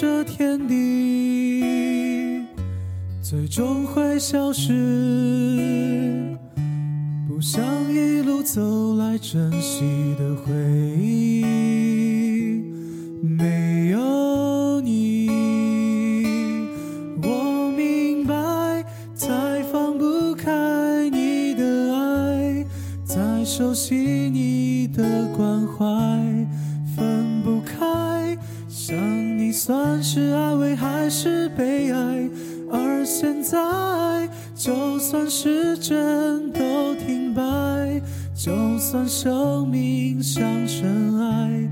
这天地最终会消失，不想一路走来珍惜的回忆，没有你，我明白，再放不开你的爱，再。熟悉你的关怀，算是安慰还是悲哀？而现在，就算是真都停摆，就算生命像尘埃，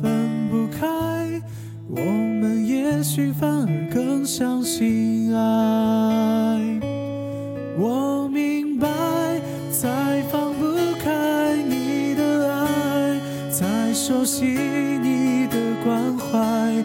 分不开。我们也许反而更相信爱。我明白，再放不开你的爱，才。熟悉你的关怀，